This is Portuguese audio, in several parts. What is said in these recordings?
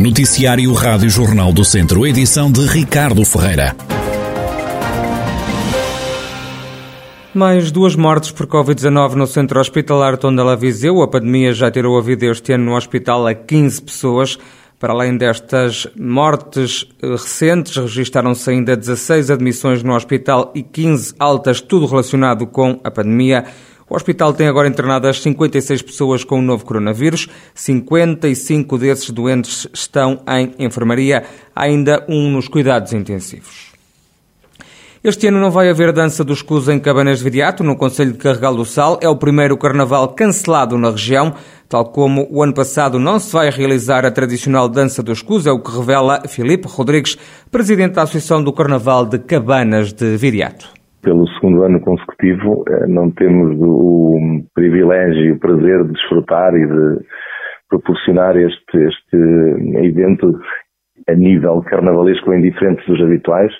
Noticiário Rádio Jornal do Centro, edição de Ricardo Ferreira. Mais duas mortes por Covid-19 no centro hospitalar Tondela Viseu. A pandemia já tirou a vida este ano no hospital a 15 pessoas. Para além destas mortes eh, recentes, registaram-se ainda 16 admissões no hospital e 15 altas, tudo relacionado com a pandemia. O hospital tem agora internadas 56 pessoas com o novo coronavírus. 55 desses doentes estão em enfermaria, ainda um nos cuidados intensivos. Este ano não vai haver dança dos cus em Cabanas de Viriato, no Conselho de Carregal do Sal. É o primeiro carnaval cancelado na região. Tal como o ano passado não se vai realizar a tradicional dança dos cus, é o que revela Filipe Rodrigues, presidente da Associação do Carnaval de Cabanas de Viriato. Pelo segundo ano consecutivo, eh, não temos o privilégio e o prazer de desfrutar e de proporcionar este, este evento a nível carnavalesco bem diferente dos habituais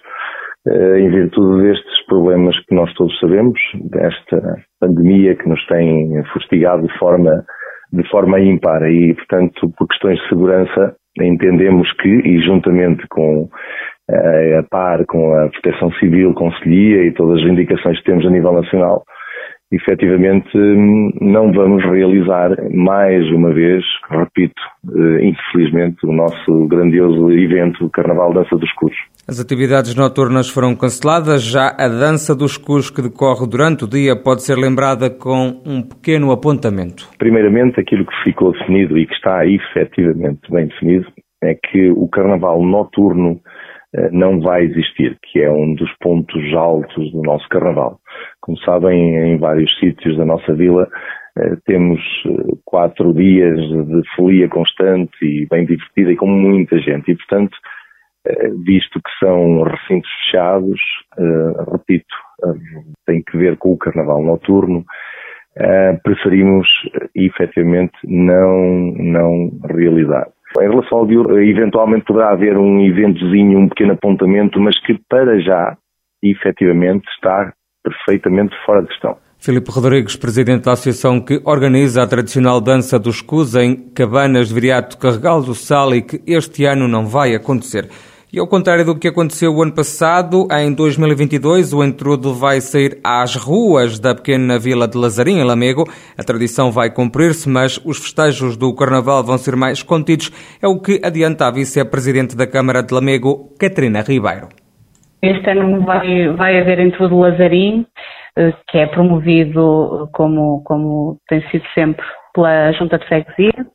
eh, em virtude destes problemas que nós todos sabemos, desta pandemia que nos tem fustigado de forma, de forma ímpar. E, portanto, por questões de segurança, entendemos que, e juntamente com eh, a par com a Proteção Civil, Conselhia e todas as indicações que temos a nível nacional, efetivamente não vamos realizar mais uma vez, repito, eh, infelizmente, o nosso grandioso evento Carnaval Dança dos Cursos. As atividades noturnas foram canceladas, já a Dança dos Cursos que decorre durante o dia pode ser lembrada com um pequeno apontamento. Primeiramente, aquilo que ficou definido e que está efetivamente bem definido é que o Carnaval noturno eh, não vai existir, que é um dos pontos altos do nosso carnaval. Como sabem, em vários sítios da nossa vila eh, temos eh, quatro dias de folia constante e bem divertida e com muita gente. E, portanto, visto que são recintos fechados, repito, tem que ver com o carnaval noturno, preferimos efetivamente não, não realizar. Em relação ao Dior, eventualmente poderá haver um eventozinho, um pequeno apontamento, mas que para já, efetivamente, está perfeitamente fora de questão. Filipe Rodrigues, presidente da associação que organiza a tradicional dança dos Cus em Cabanas de Viriato Carregal do Sal e que este ano não vai acontecer. E ao contrário do que aconteceu o ano passado, em 2022 o entrudo vai sair às ruas da pequena vila de Lazarim, em Lamego. A tradição vai cumprir-se, mas os festejos do Carnaval vão ser mais contidos. É o que adianta a vice-presidente da Câmara de Lamego, Catarina Ribeiro. Este ano vai, vai haver entrudo Lazarim, eh, que é promovido como, como tem sido sempre pela Junta de Freguesia.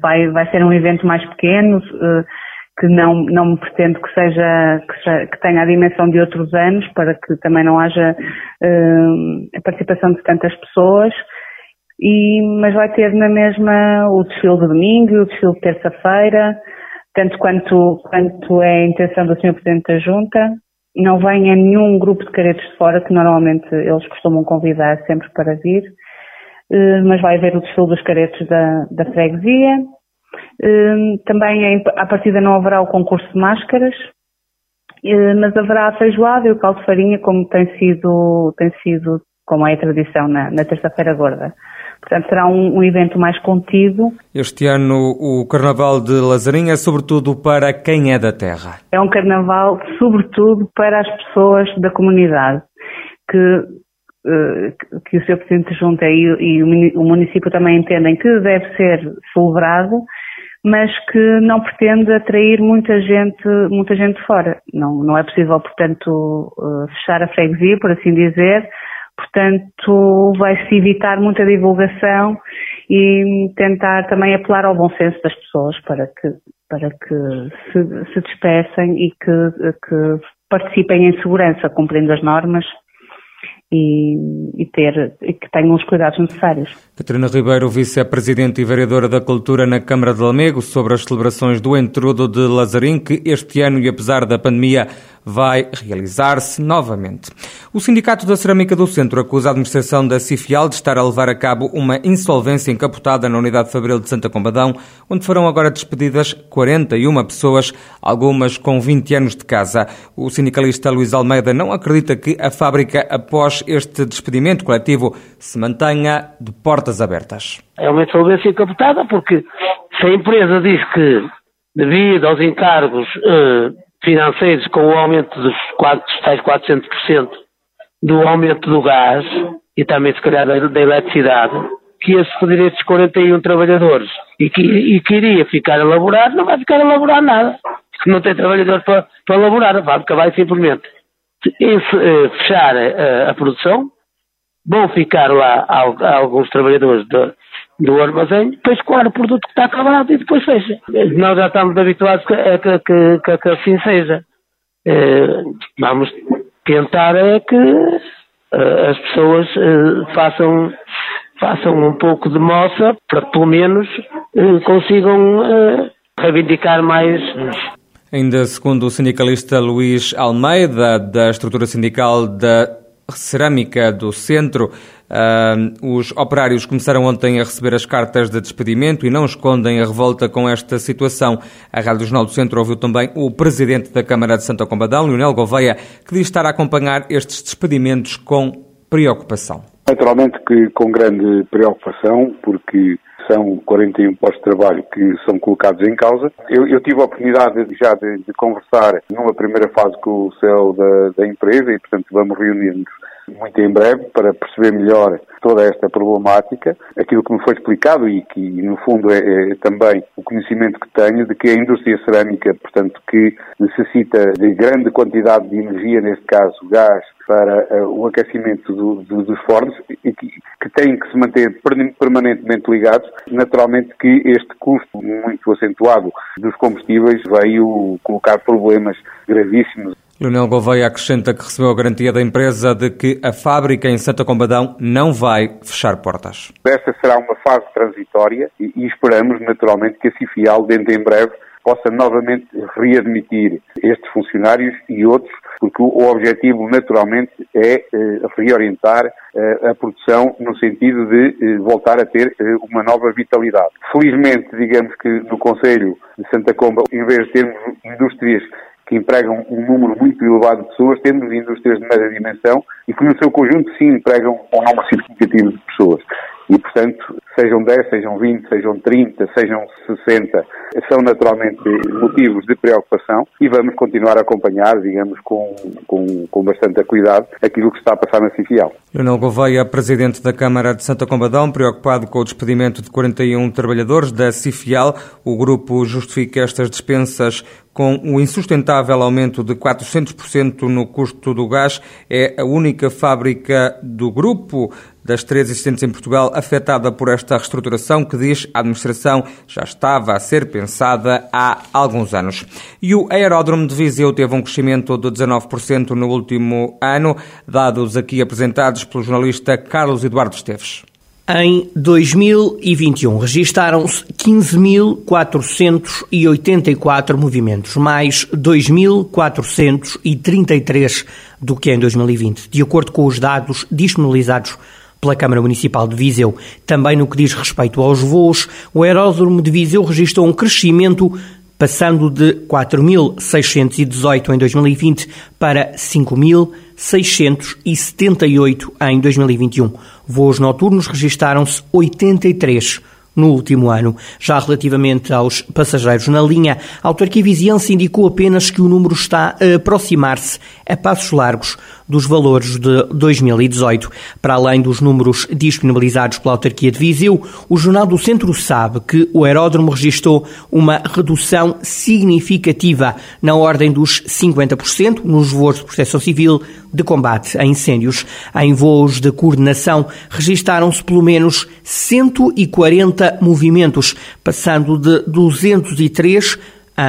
Vai, vai ser um evento mais pequeno, eh, que não, não pretendo que seja, que, que, tenha a dimensão de outros anos, para que também não haja uh, a participação de tantas pessoas. E, mas vai ter na mesma o desfile de domingo o desfile de terça-feira, tanto quanto, quanto é a intenção do Sr. Presidente da Junta. Não venha nenhum grupo de caretos de fora, que normalmente eles costumam convidar sempre para vir, uh, mas vai haver o desfile dos caretos da, da freguesia, também à partida não haverá o concurso de máscaras, hum, mas haverá a feijoada e o caldo de farinha como tem sido, tem sido como é a tradição na, na terça-feira gorda. Portanto, será um, um, evento mais contido. Este ano o Carnaval de Lazarinha é sobretudo para quem é da terra. É um carnaval sobretudo para as pessoas da comunidade, que, eh, que o Sr. Presidente Junta e, e o município também entendem que deve ser celebrado mas que não pretende atrair muita gente, muita gente fora. Não, não é possível, portanto, eh, fechar a freguesia, por assim dizer. Portanto, vai-se evitar muita divulgação e tentar também apelar ao bom senso das pessoas para que, para que se, se e que, que participem em segurança, cumprindo as normas e, e, ter, e que tenham os cuidados necessários. Catarina Ribeiro, vice-presidente e vereadora da Cultura na Câmara de Lamego, sobre as celebrações do Entrudo de Lazarim, que este ano, e apesar da pandemia, vai realizar-se novamente. O Sindicato da Cerâmica do Centro acusa a administração da Cifial de estar a levar a cabo uma insolvência encapotada na Unidade Fabril de Santa Combadão, onde foram agora despedidas 41 pessoas, algumas com 20 anos de casa. O sindicalista Luís Almeida não acredita que a fábrica, após este despedimento coletivo, se mantenha de portas abertas. É uma insolvência encapotada porque Se a empresa diz que, devido aos encargos eh, financeiros com o aumento dos 4, tais 400% do aumento do gás e também, se calhar, da, da eletricidade, que ia se pedir estes 41 trabalhadores e que, e que iria ficar a laborar, não vai ficar a laborar nada. Não tem trabalhadores para, para laborar, vai acabar simplesmente em fechar a, a, produção, vão ficar lá alguns trabalhadores do, do armazém, depois coar o produto que está acabado e depois fecha. Nós já estamos habituados a que, que, que, que assim seja. Eh, vamos tentar é que eh, as pessoas eh, façam façam um pouco de moça para que pelo menos consigam reivindicar mais. Ainda segundo o sindicalista Luís Almeida, da estrutura sindical da Cerâmica do Centro, uh, os operários começaram ontem a receber as cartas de despedimento e não escondem a revolta com esta situação. A Rádio Jornal do Centro ouviu também o presidente da Câmara de Santa Combadão, Leonel Gouveia, que diz estar a acompanhar estes despedimentos com preocupação. Naturalmente que com grande preocupação, porque são 41 postos de trabalho que são colocados em causa. Eu, eu tive a oportunidade já de, de, conversar numa primeira fase com o CEO da, da empresa e, portanto, vamos reunir-nos muito em breve para perceber melhor toda esta problemática, aquilo que me foi explicado e que, no fundo, é, é, também o conhecimento que tenho de que a indústria cerâmica, portanto, que necessita de grande quantidade de energia, neste caso gás, para uh, o aquecimento do, do, dos fornos e que, que têm que se manter permanentemente ligados, naturalmente que este custo muito acentuado dos combustíveis veio colocar problemas gravíssimos Leonel Gouveia acrescenta que recebeu a garantia da empresa de que a fábrica em Santa Combadão não vai fechar portas. Esta será uma fase transitória e, e esperamos naturalmente que a Cifial, dentro em breve, possa novamente readmitir estes funcionários e outros, porque o objetivo naturalmente é eh, reorientar eh, a produção no sentido de eh, voltar a ter uma nova vitalidade. Felizmente, digamos que no Conselho de Santa Comba, em vez de termos indústrias que empregam um número muito elevado de pessoas, temos indústrias de média dimensão e que no seu conjunto sim empregam um número significativo de pessoas. E, portanto, sejam 10, sejam 20, sejam 30, sejam 60, são naturalmente motivos de preocupação e vamos continuar a acompanhar, digamos, com, com, com bastante cuidado aquilo que está a passar na Cifial. Leonel Gouveia, Presidente da Câmara de Santa Combadão, preocupado com o despedimento de 41 trabalhadores da Cifial. O grupo justifica estas dispensas com o insustentável aumento de 400% no custo do gás. É a única fábrica do grupo das três existentes em Portugal afetada por esta reestruturação que diz a administração já estava a ser pensada há alguns anos. E o aeródromo de Viseu teve um crescimento de 19% no último ano, dados aqui apresentados pelo jornalista Carlos Eduardo Esteves. Em 2021 registaram-se 15.484 movimentos, mais 2.433 do que em 2020, de acordo com os dados disponibilizados pela Câmara Municipal de Viseu. Também no que diz respeito aos voos, o aeródromo de Viseu registrou um crescimento passando de 4.618 em 2020 para 5.678 em 2021. Voos noturnos registaram-se 83 no último ano. Já relativamente aos passageiros na linha, a autarquia viziense indicou apenas que o número está a aproximar-se a passos largos dos valores de 2018. Para além dos números disponibilizados pela autarquia de Viseu, o Jornal do Centro sabe que o aeródromo registrou uma redução significativa na ordem dos 50% nos voos de proteção civil de combate a incêndios. Em voos de coordenação registaram-se pelo menos 140 movimentos, passando de 203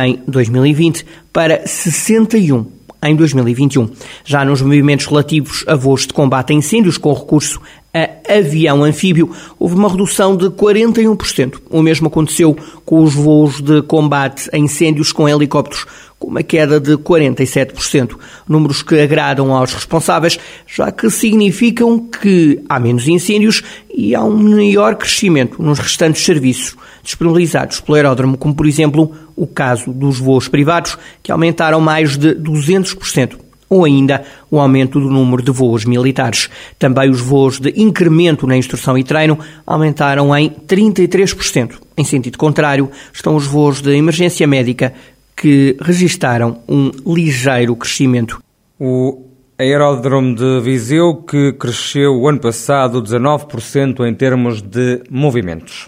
em 2020 para 61 em 2021. Já nos movimentos relativos a voos de combate a incêndios com recurso a avião anfíbio, houve uma redução de 41%. O mesmo aconteceu com os voos de combate a incêndios com helicópteros, com uma queda de 47%. Números que agradam aos responsáveis, já que significam que há menos incêndios e há um maior crescimento nos restantes serviços disponibilizados pelo aeródromo, como por exemplo o caso dos voos privados, que aumentaram mais de 200%. ou ainda o aumento do número de voos militares. Também os voos de incremento na instrução e treino aumentaram em 33%. Em sentido contrário, estão os voos de emergência médica que registaram um ligeiro crescimento. O aeródromo de Viseu, que cresceu o ano passado 19% em termos de movimentos.